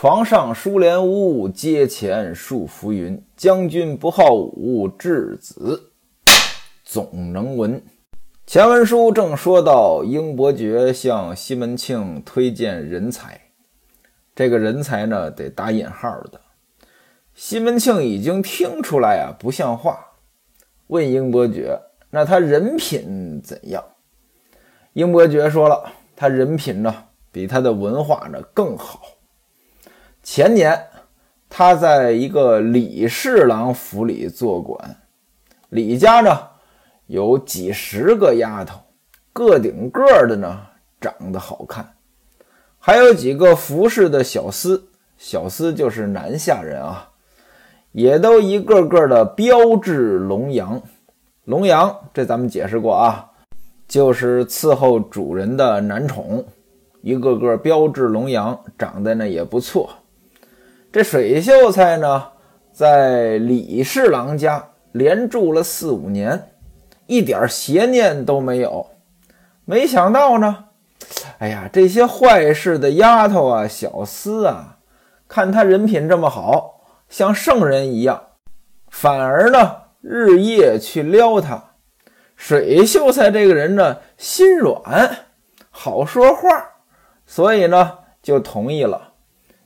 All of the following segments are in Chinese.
床上书帘屋，阶前数浮云。将军不好武，稚子总能文。前文书正说到，英伯爵向西门庆推荐人才，这个人才呢得打引号的。西门庆已经听出来啊，不像话，问英伯爵：“那他人品怎样？”英伯爵说了：“他人品呢，比他的文化呢更好。前年他在一个李侍郎府里做管，李家呢有几十个丫头，个顶个的呢长得好看，还有几个服侍的小厮，小厮就是南下人啊，也都一个个的标致龙阳。龙阳这咱们解释过啊。”就是伺候主人的男宠，一个个标致龙阳，长得呢也不错。这水秀才呢，在李侍郎家连住了四五年，一点邪念都没有。没想到呢，哎呀，这些坏事的丫头啊、小厮啊，看他人品这么好，像圣人一样，反而呢日夜去撩他。水秀才这个人呢，心软，好说话，所以呢就同意了。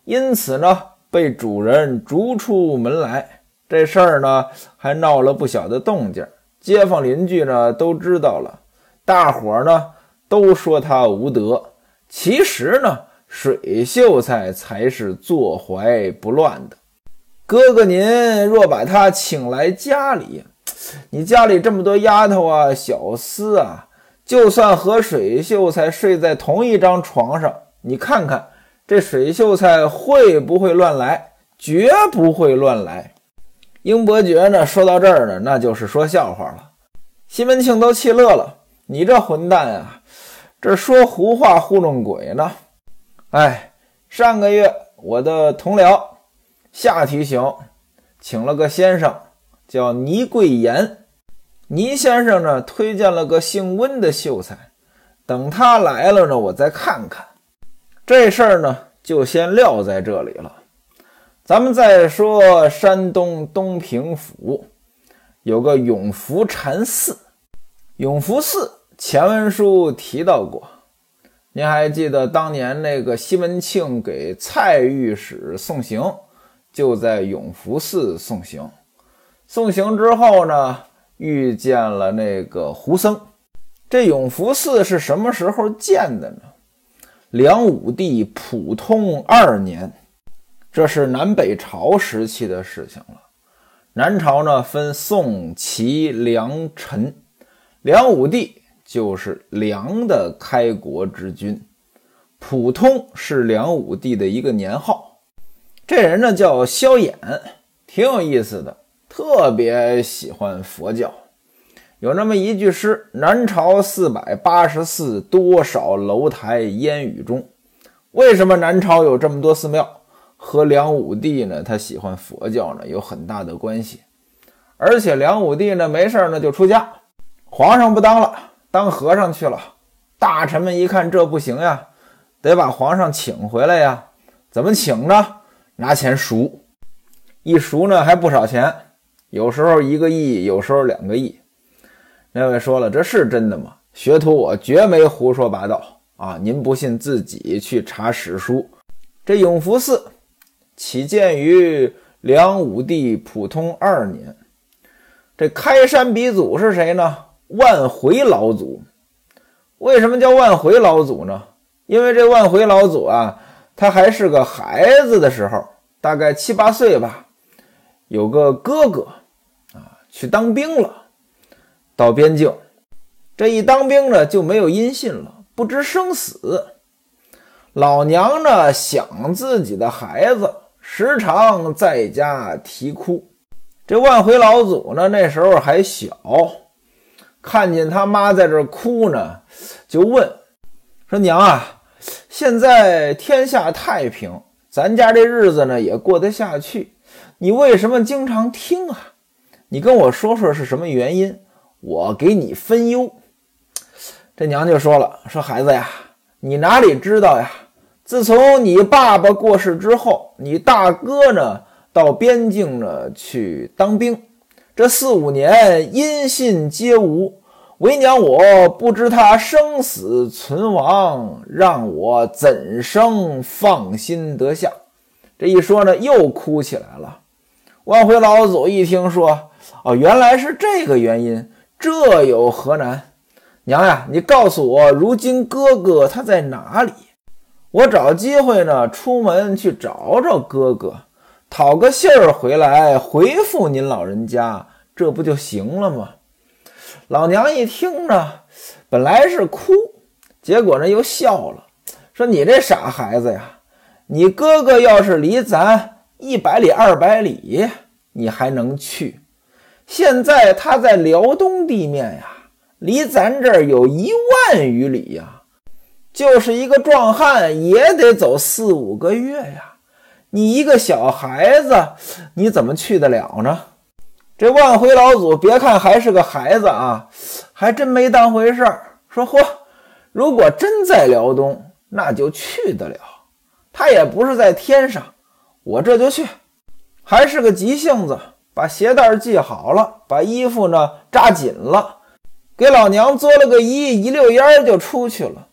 因此呢，被主人逐出门来。这事儿呢还闹了不小的动静，街坊邻居呢都知道了。大伙儿呢都说他无德，其实呢，水秀才才是坐怀不乱的。哥哥，您若把他请来家里。你家里这么多丫头啊、小厮啊，就算和水秀才睡在同一张床上，你看看这水秀才会不会乱来？绝不会乱来。英伯爵呢，说到这儿呢，那就是说笑话了。西门庆都气乐了，你这混蛋啊，这说胡话糊弄鬼呢！哎，上个月我的同僚夏提醒，请了个先生。叫倪贵言，倪先生呢推荐了个姓温的秀才，等他来了呢，我再看看这事儿呢，就先撂在这里了。咱们再说山东东平府有个永福禅寺，永福寺前文书提到过，您还记得当年那个西门庆给蔡御史送行，就在永福寺送行。送行之后呢，遇见了那个胡僧。这永福寺是什么时候建的呢？梁武帝普通二年，这是南北朝时期的事情了。南朝呢分宋、齐、梁、陈，梁武帝就是梁的开国之君，普通是梁武帝的一个年号。这人呢叫萧衍，挺有意思的。特别喜欢佛教，有那么一句诗：“南朝四百八十寺，多少楼台烟雨中。”为什么南朝有这么多寺庙？和梁武帝呢，他喜欢佛教呢，有很大的关系。而且梁武帝呢，没事呢就出家，皇上不当了，当和尚去了。大臣们一看这不行呀，得把皇上请回来呀。怎么请呢？拿钱赎，一赎呢还不少钱。有时候一个亿，有时候两个亿。那位说了，这是真的吗？学徒我绝没胡说八道啊！您不信，自己去查史书。这永福寺起建于梁武帝普通二年。这开山鼻祖是谁呢？万回老祖。为什么叫万回老祖呢？因为这万回老祖啊，他还是个孩子的时候，大概七八岁吧，有个哥哥啊。去当兵了，到边境，这一当兵呢就没有音信了，不知生死。老娘呢想自己的孩子，时常在家啼哭。这万回老祖呢那时候还小，看见他妈在这哭呢，就问说：“娘啊，现在天下太平，咱家这日子呢也过得下去，你为什么经常听啊？”你跟我说说是什么原因，我给你分忧。这娘就说了：“说孩子呀，你哪里知道呀？自从你爸爸过世之后，你大哥呢到边境呢去当兵，这四五年音信皆无。为娘我不知他生死存亡，让我怎生放心得下？这一说呢，又哭起来了。万回老祖一听说，哦，原来是这个原因，这有何难？娘呀，你告诉我，如今哥哥他在哪里？我找机会呢，出门去找找哥哥，讨个信儿回来，回复您老人家，这不就行了吗？老娘一听呢，本来是哭，结果呢又笑了，说：“你这傻孩子呀，你哥哥要是离咱一百里、二百里，你还能去？现在他在辽东地面呀，离咱这儿有一万余里呀，就是一个壮汉也得走四五个月呀。你一个小孩子，你怎么去得了呢？”这万回老祖别看还是个孩子啊，还真没当回事儿。说嚯，如果真在辽东，那就去得了。他也不是在天上，我这就去。还是个急性子，把鞋带系好了，把衣服呢扎紧了，给老娘作了个揖，一溜烟儿就出去了。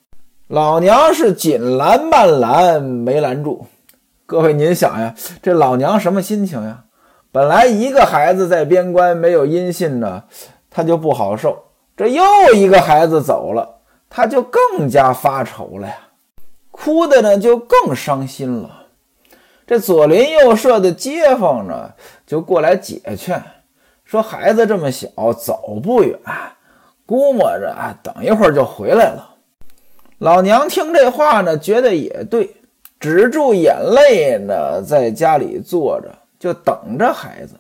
老娘是紧拦慢拦，没拦住。各位您想呀，这老娘什么心情呀？本来一个孩子在边关没有音信呢，她就不好受。这又一个孩子走了，她就更加发愁了呀，哭的呢就更伤心了。这左邻右舍的街坊呢，就过来解劝，说孩子这么小，走不远，估摸着啊，等一会儿就回来了。老娘听这话呢，觉得也对，止住眼泪呢，在家里坐着。就等着孩子，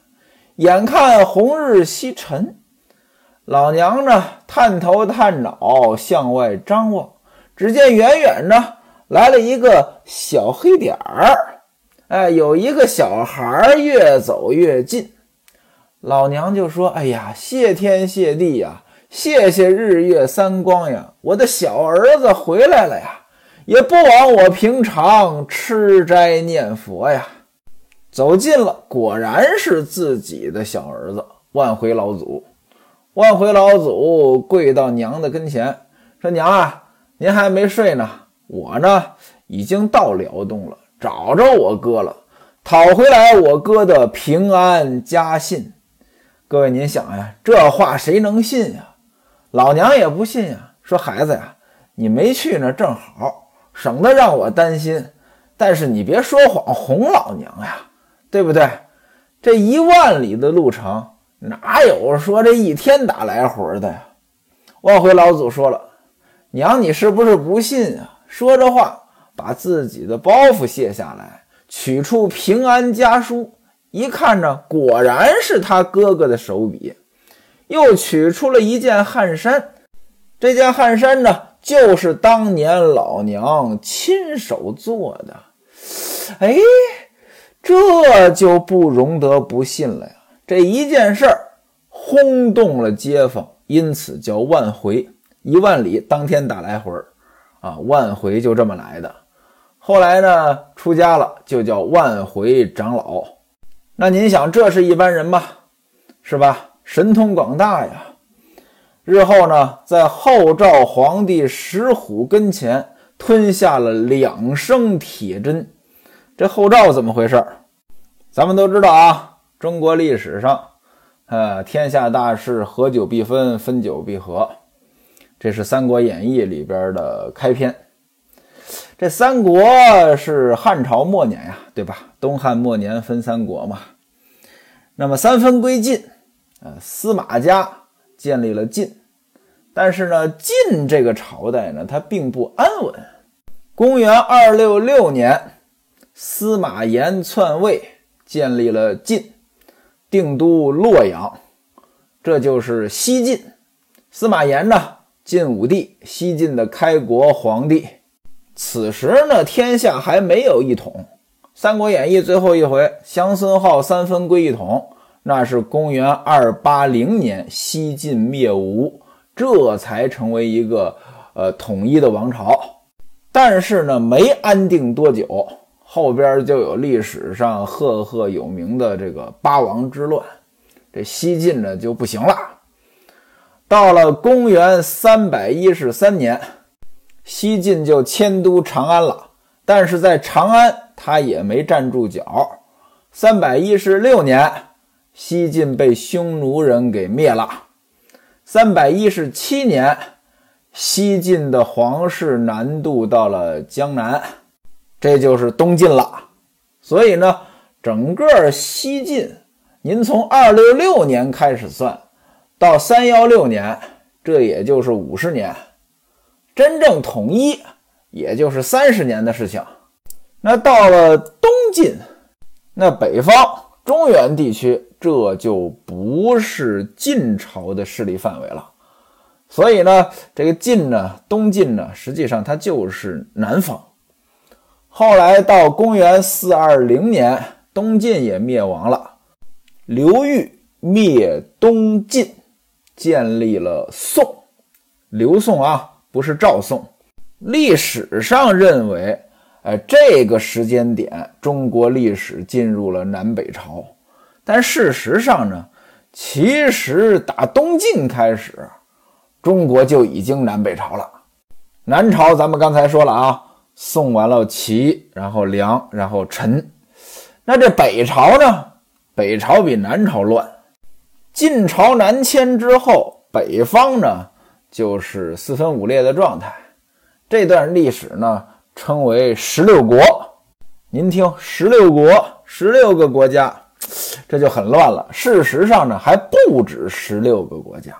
眼看红日西沉，老娘呢探头探脑向外张望，只见远远呢来了一个小黑点儿，哎，有一个小孩越走越近，老娘就说：“哎呀，谢天谢地呀，谢谢日月三光呀，我的小儿子回来了呀，也不枉我平常吃斋念佛呀。”走近了，果然是自己的小儿子万回老祖。万回老祖跪到娘的跟前，说：“娘啊，您还没睡呢。我呢，已经到辽东了，找着我哥了，讨回来我哥的平安家信。各位，您想呀，这话谁能信呀？老娘也不信呀。说孩子呀，你没去那，正好，省得让我担心。但是你别说谎哄老娘呀。”对不对？这一万里的路程，哪有说这一天打来回的呀？万回老祖说了：“娘，你是不是不信啊？”说着话，把自己的包袱卸下来，取出平安家书，一看呢，果然是他哥哥的手笔。又取出了一件汗衫，这件汗衫呢，就是当年老娘亲手做的。哎。这就不容得不信了呀！这一件事儿轰动了街坊，因此叫万回一万里，当天打来回儿啊，万回就这么来的。后来呢，出家了，就叫万回长老。那您想，这是一般人吗？是吧？神通广大呀！日后呢，在后赵皇帝石虎跟前吞下了两升铁针。这后赵怎么回事？咱们都知道啊，中国历史上，呃，天下大事，合久必分，分久必合，这是《三国演义》里边的开篇。这三国是汉朝末年呀，对吧？东汉末年分三国嘛。那么三分归晋，呃，司马家建立了晋，但是呢，晋这个朝代呢，它并不安稳。公元二六六年。司马炎篡位，建立了晋，定都洛阳，这就是西晋。司马炎呢，晋武帝，西晋的开国皇帝。此时呢，天下还没有一统。《三国演义》最后一回，降孙浩三分归一统，那是公元二八零年，西晋灭吴，这才成为一个呃统一的王朝。但是呢，没安定多久，后边就有历史上赫赫有名的这个八王之乱，这西晋呢就不行了。到了公元三百一十三年，西晋就迁都长安了，但是在长安他也没站住脚。三百一十六年，西晋被匈奴人给灭了。三百一十七年，西晋的皇室南渡到了江南，这就是东晋了。所以呢，整个西晋，您从二六六年开始算，到三幺六年，这也就是五十年，真正统一也就是三十年的事情。那到了东晋。那北方中原地区，这就不是晋朝的势力范围了。所以呢，这个晋呢，东晋呢，实际上它就是南方。后来到公元四二零年，东晋也灭亡了，刘裕灭东晋，建立了宋。刘宋啊，不是赵宋。历史上认为。哎，这个时间点，中国历史进入了南北朝。但事实上呢，其实打东晋开始，中国就已经南北朝了。南朝咱们刚才说了啊，宋完了齐，然后梁，然后陈。那这北朝呢？北朝比南朝乱。晋朝南迁之后，北方呢就是四分五裂的状态。这段历史呢。称为十六国，您听，十六国，十六个国家，这就很乱了。事实上呢，还不止十六个国家，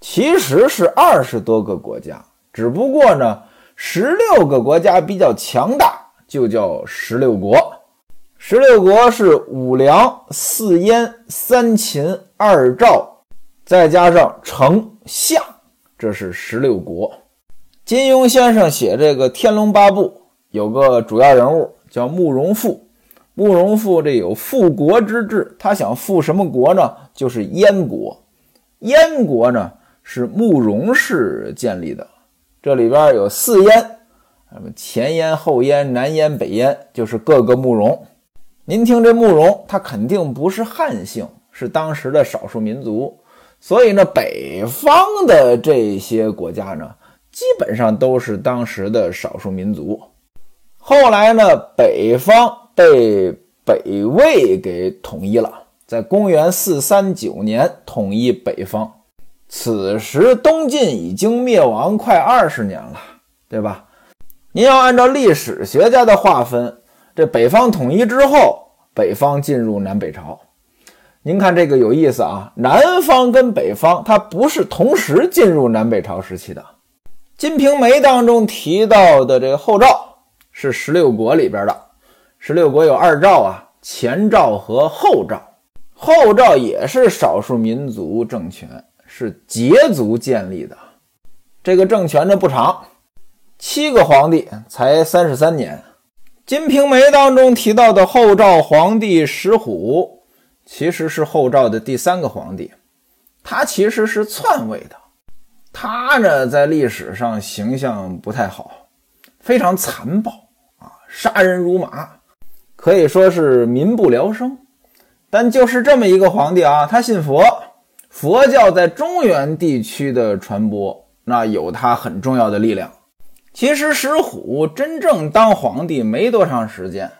其实是二十多个国家。只不过呢，十六个国家比较强大，就叫十六国。十六国是五梁、四燕、三秦、二赵，再加上丞相，这是十六国。金庸先生写这个《天龙八部》，有个主要人物叫慕容复。慕容复这有复国之志，他想复什么国呢？就是燕国。燕国呢是慕容氏建立的，这里边有四燕，什么前燕、后燕、南燕、北燕，就是各个慕容。您听这慕容，他肯定不是汉姓，是当时的少数民族。所以呢，北方的这些国家呢。基本上都是当时的少数民族。后来呢，北方被北魏给统一了，在公元四三九年统一北方。此时东晋已经灭亡快二十年了，对吧？您要按照历史学家的划分，这北方统一之后，北方进入南北朝。您看这个有意思啊，南方跟北方它不是同时进入南北朝时期的。《金瓶梅》当中提到的这个后赵是十六国里边的，十六国有二赵啊，前赵和后赵。后赵也是少数民族政权，是羯族建立的。这个政权呢不长，七个皇帝才三十三年。《金瓶梅》当中提到的后赵皇帝石虎，其实是后赵的第三个皇帝，他其实是篡位的。他呢，在历史上形象不太好，非常残暴啊，杀人如麻，可以说是民不聊生。但就是这么一个皇帝啊，他信佛，佛教在中原地区的传播，那有他很重要的力量。其实石虎真正当皇帝没多长时间，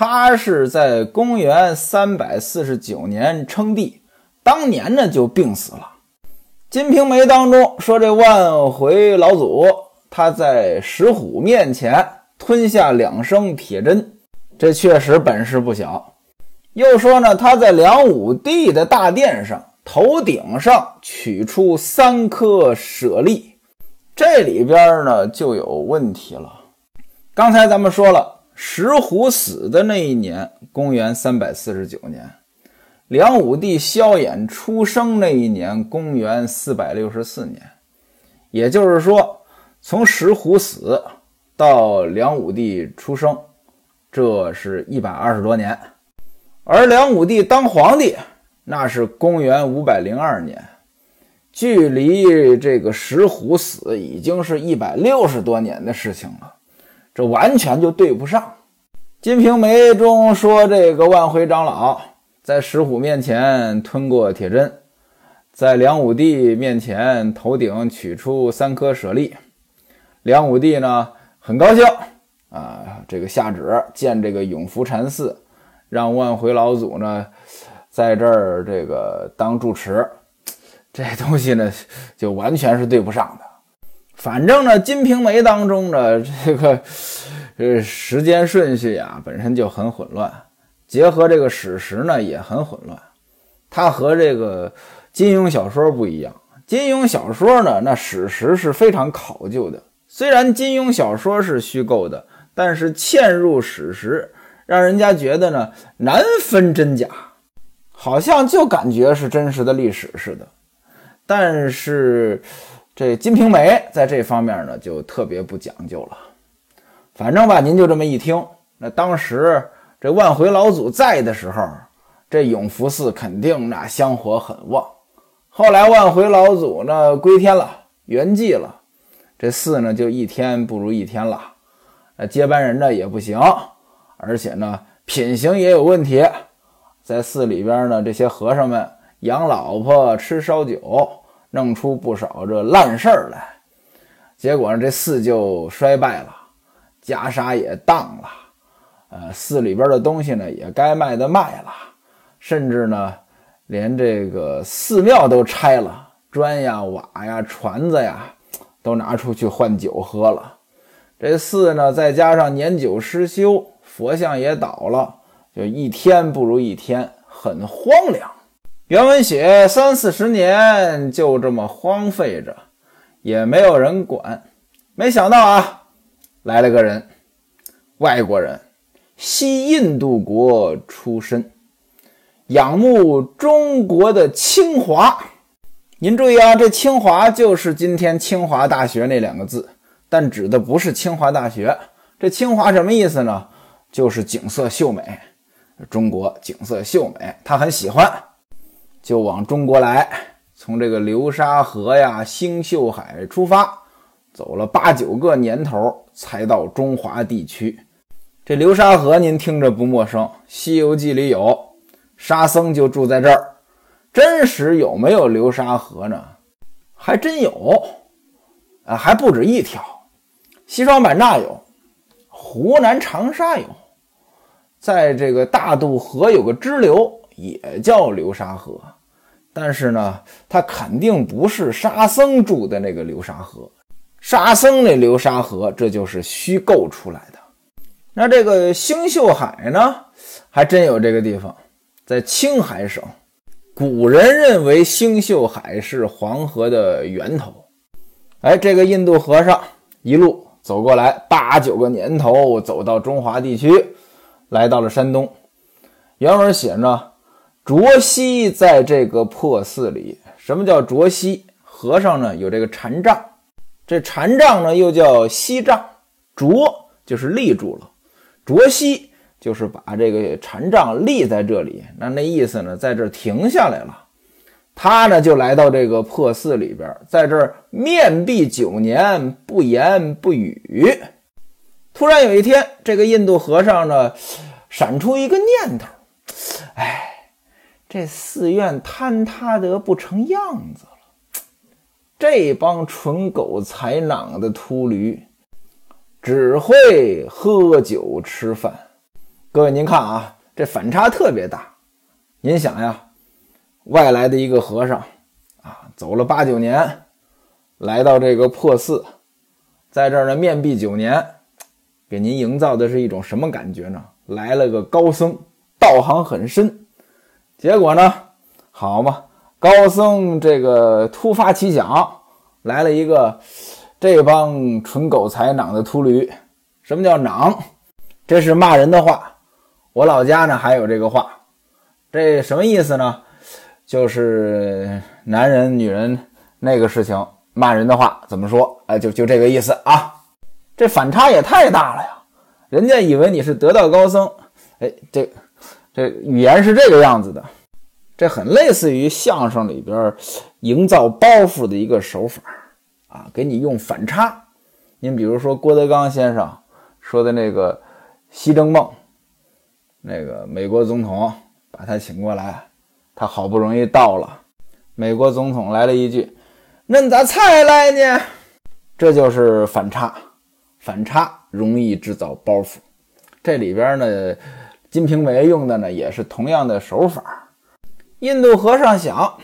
他是在公元三百四十九年称帝，当年呢就病死了。《金瓶梅》当中说，这万回老祖他在石虎面前吞下两升铁针，这确实本事不小。又说呢，他在梁武帝的大殿上头顶上取出三颗舍利，这里边呢就有问题了。刚才咱们说了，石虎死的那一年，公元三百四十九年。梁武帝萧衍出生那一年，公元四百六十四年，也就是说，从石虎死到梁武帝出生，这是一百二十多年。而梁武帝当皇帝，那是公元五百零二年，距离这个石虎死已经是一百六十多年的事情了。这完全就对不上。《金瓶梅》中说，这个万回长老在石虎面前吞过铁针，在梁武帝面前头顶取出三颗舍利，梁武帝呢很高兴啊，这个下旨建这个永福禅寺，让万回老祖呢在这儿这个当住持。这东西呢，就完全是对不上的。反正呢，《金瓶梅》当中呢，这个呃 时间顺序呀，本身就很混乱，结合这个史实呢，也很混乱。它和这个金庸小说不一样。金庸小说呢，那史实是非常考究的。虽然金庸小说是虚构的，但是嵌入史实，让人家觉得呢难分真假，好像就感觉是真实的历史似的。但是，这《金瓶梅》在这方面呢，就特别不讲究了。反正吧，您就这么一听，那当时这万回老祖在的时候，这永福寺肯定那香火很旺。后来万回老祖呢归天了，圆寂了，这寺呢就一天不如一天了。那接班人呢也不行，而且呢品行也有问题，在寺里边呢这些和尚们。养老婆吃烧酒，弄出不少这烂事儿来，结果呢，这寺就衰败了，袈裟也当了，呃，寺里边的东西呢也该卖的卖了，甚至呢，连这个寺庙都拆了，砖呀、瓦呀、船子呀，都拿出去换酒喝了。这寺呢，再加上年久失修，佛像也倒了，就一天不如一天，很荒凉。原文写三四十年就这么荒废着，也没有人管。没想到啊，来了个人，外国人，西印度国出身，仰慕中国的清华。您注意啊，这清华就是今天清华大学那两个字，但指的不是清华大学。这清华什么意思呢？就是景色秀美，中国景色秀美，他很喜欢。就往中国来，从这个流沙河呀、星宿海出发，走了八九个年头，才到中华地区。这流沙河您听着不陌生，《西游记》里有沙僧就住在这儿。真实有没有流沙河呢？还真有，啊，还不止一条。西双版纳有，湖南长沙有，在这个大渡河有个支流，也叫流沙河。但是呢，它肯定不是沙僧住的那个流沙河，沙僧那流沙河这就是虚构出来的。那这个星宿海呢，还真有这个地方，在青海省。古人认为星宿海是黄河的源头。哎，这个印度和尚一路走过来，八九个年头，走到中华地区，来到了山东。原文写着。卓西在这个破寺里，什么叫卓西？和尚呢有这个禅杖，这禅杖呢又叫西杖。卓就是立住了，卓西就是把这个禅杖立在这里。那那意思呢，在这停下来了。他呢就来到这个破寺里边，在这儿面壁九年，不言不语。突然有一天，这个印度和尚呢闪出一个念头，这寺院坍塌得不成样子了，这帮蠢狗才囊的秃驴，只会喝酒吃饭。各位您看啊，这反差特别大。您想呀，外来的一个和尚啊，走了八九年，来到这个破寺，在这儿呢面壁九年，给您营造的是一种什么感觉呢？来了个高僧，道行很深。结果呢？好嘛，高僧这个突发奇想，来了一个这帮蠢狗才囊的秃驴。什么叫囊？这是骂人的话。我老家呢还有这个话，这什么意思呢？就是男人、女人那个事情，骂人的话怎么说？哎，就就这个意思啊。这反差也太大了呀！人家以为你是得道高僧，哎，这。这语言是这个样子的，这很类似于相声里边营造包袱的一个手法啊，给你用反差。您比如说郭德纲先生说的那个西征梦，那个美国总统把他请过来，他好不容易到了，美国总统来了一句：“恁咋才来呢？”这就是反差，反差容易制造包袱。这里边呢，《金瓶梅》用的呢也是同样的手法。印度和尚想，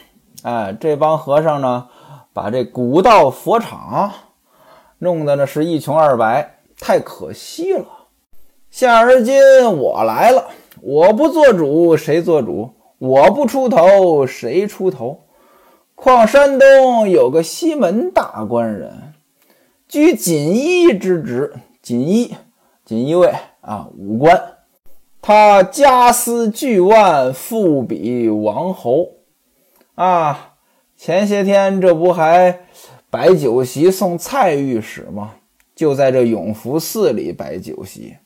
哎，这帮和尚呢，把这古道佛场弄得呢是一穷二白，太可惜了。现而今我来了，我不做主谁做主？我不出头谁出头？况山东有个西门大官人，居锦衣之职，锦衣，锦衣卫啊，武官。他家私巨万，富比王侯啊！前些天这不还摆酒席送蔡御史吗？就在这永福寺里摆酒席。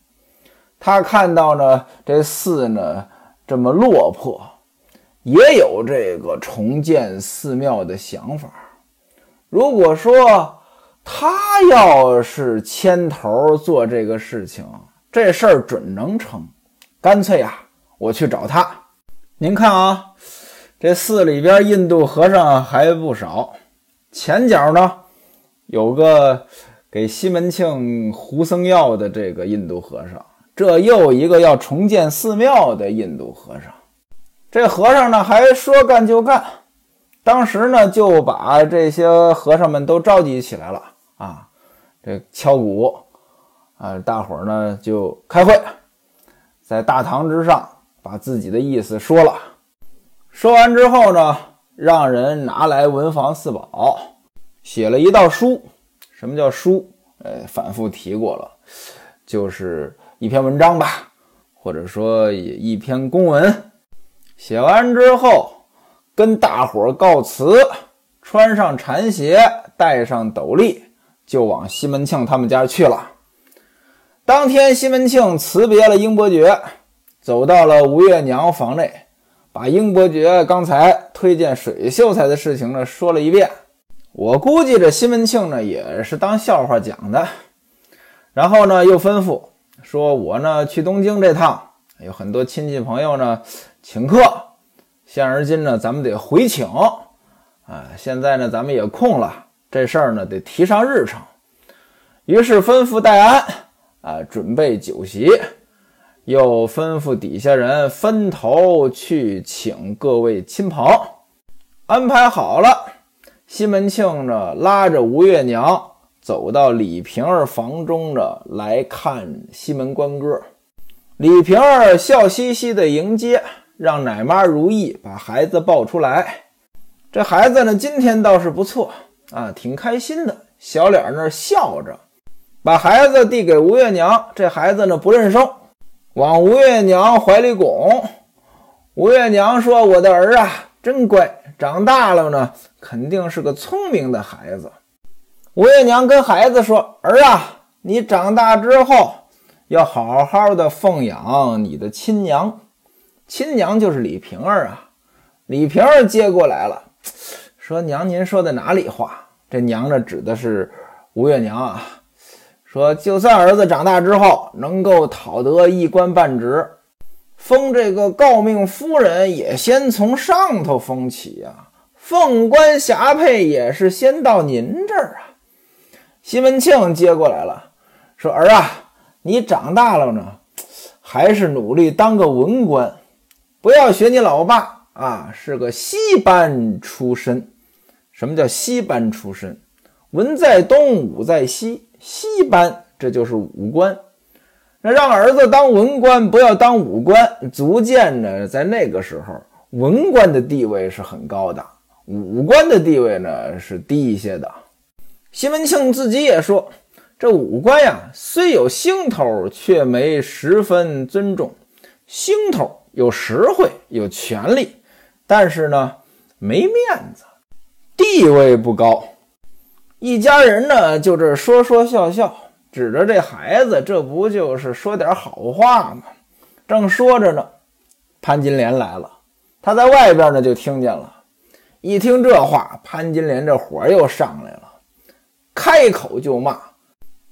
他看到呢，这寺呢这么落魄，也有这个重建寺庙的想法。如果说他要是牵头做这个事情，这事儿准能成。干脆呀，我去找他。您看啊，这寺里边印度和尚还不少。前脚呢，有个给西门庆胡僧药的这个印度和尚，这又一个要重建寺庙的印度和尚。这和尚呢，还说干就干。当时呢，就把这些和尚们都召集起来了啊，这敲鼓啊，大伙儿呢就开会。在大堂之上，把自己的意思说了。说完之后呢，让人拿来文房四宝，写了一道书。什么叫书？呃，反复提过了，就是一篇文章吧，或者说一篇公文。写完之后，跟大伙儿告辞，穿上禅鞋，戴上斗笠，就往西门庆他们家去了。当天，西门庆辞别了英伯爵，走到了吴月娘房内，把英伯爵刚才推荐水秀才的事情呢说了一遍。我估计这西门庆呢也是当笑话讲的。然后呢，又吩咐说：“我呢去东京这趟，有很多亲戚朋友呢请客，现而今呢咱们得回请啊。现在呢咱们也空了，这事儿呢得提上日程。”于是吩咐戴安。啊，准备酒席，又吩咐底下人分头去请各位亲朋，安排好了。西门庆呢，拉着吴月娘走到李瓶儿房中呢，来看西门官哥。李瓶儿笑嘻嘻的迎接，让奶妈如意把孩子抱出来。这孩子呢，今天倒是不错啊，挺开心的，小脸那笑着。把孩子递给吴月娘，这孩子呢不认生，往吴月娘怀里拱。吴月娘说：“我的儿啊，真乖，长大了呢，肯定是个聪明的孩子。”吴月娘跟孩子说：“儿啊，你长大之后要好好的奉养你的亲娘，亲娘就是李瓶儿啊。”李瓶儿接过来了，说：“娘，您说的哪里话？这娘呢，指的是吴月娘啊。”说，就算儿子长大之后能够讨得一官半职，封这个诰命夫人，也先从上头封起呀。凤冠霞帔也是先到您这儿啊。西门庆接过来了，说：“儿啊，你长大了呢，还是努力当个文官，不要学你老爸啊，是个西班出身。什么叫西班出身？文在东，武在西。”西班，这就是武官。那让儿子当文官，不要当武官，足见呢，在那个时候，文官的地位是很高的，武官的地位呢是低一些的。西门庆自己也说，这武官呀，虽有兴头，却没十分尊重。兴头有实惠，有权利，但是呢，没面子，地位不高。一家人呢，就这说说笑笑，指着这孩子，这不就是说点好话吗？正说着呢，潘金莲来了，他在外边呢就听见了。一听这话，潘金莲这火又上来了，开口就骂：“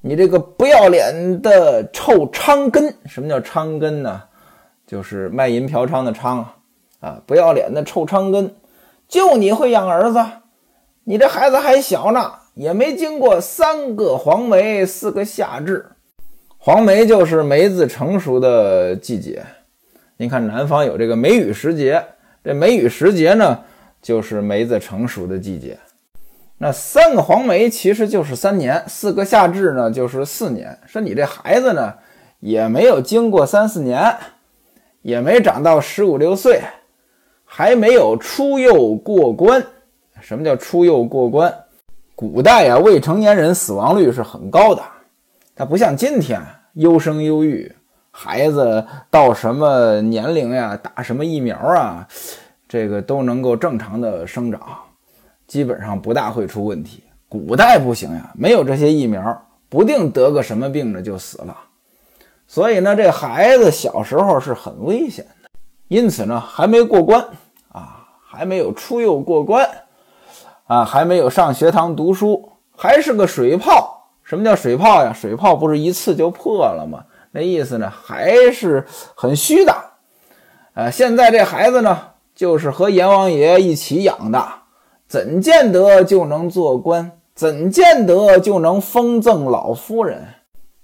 你这个不要脸的臭娼根！什么叫娼根呢？就是卖淫嫖娼的娼啊！啊，不要脸的臭娼根！就你会养儿子？你这孩子还小呢，也没经过三个黄梅四个夏至。黄梅就是梅子成熟的季节。您看南方有这个梅雨时节，这梅雨时节呢，就是梅子成熟的季节。那三个黄梅其实就是三年，四个夏至呢就是四年。说你这孩子呢，也没有经过三四年，也没长到十五六岁，还没有出幼过关。什么叫出幼过关？古代呀，未成年人死亡率是很高的，它不像今天优生优育，孩子到什么年龄呀，打什么疫苗啊，这个都能够正常的生长。基本上不大会出问题。古代不行呀，没有这些疫苗，不定得个什么病呢就死了。所以呢，这孩子小时候是很危险的。因此呢，还没过关啊，还没有出幼过关啊，还没有上学堂读书，还是个水泡。什么叫水泡呀？水泡不是一次就破了吗？那意思呢，还是很虚的。呃，现在这孩子呢，就是和阎王爷一起养的。怎见得就能做官？怎见得就能封赠老夫人？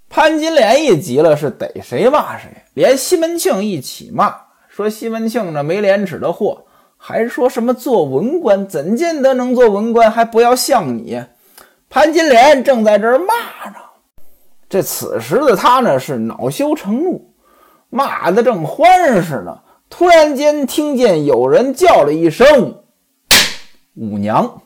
潘金莲一急了，是逮谁骂谁，连西门庆一起骂，说西门庆那没廉耻的货，还说什么做文官？怎见得能做文官？还不要像你？潘金莲正在这儿骂呢，这此时的他呢是恼羞成怒，骂的正欢实呢，突然间听见有人叫了一声。五娘。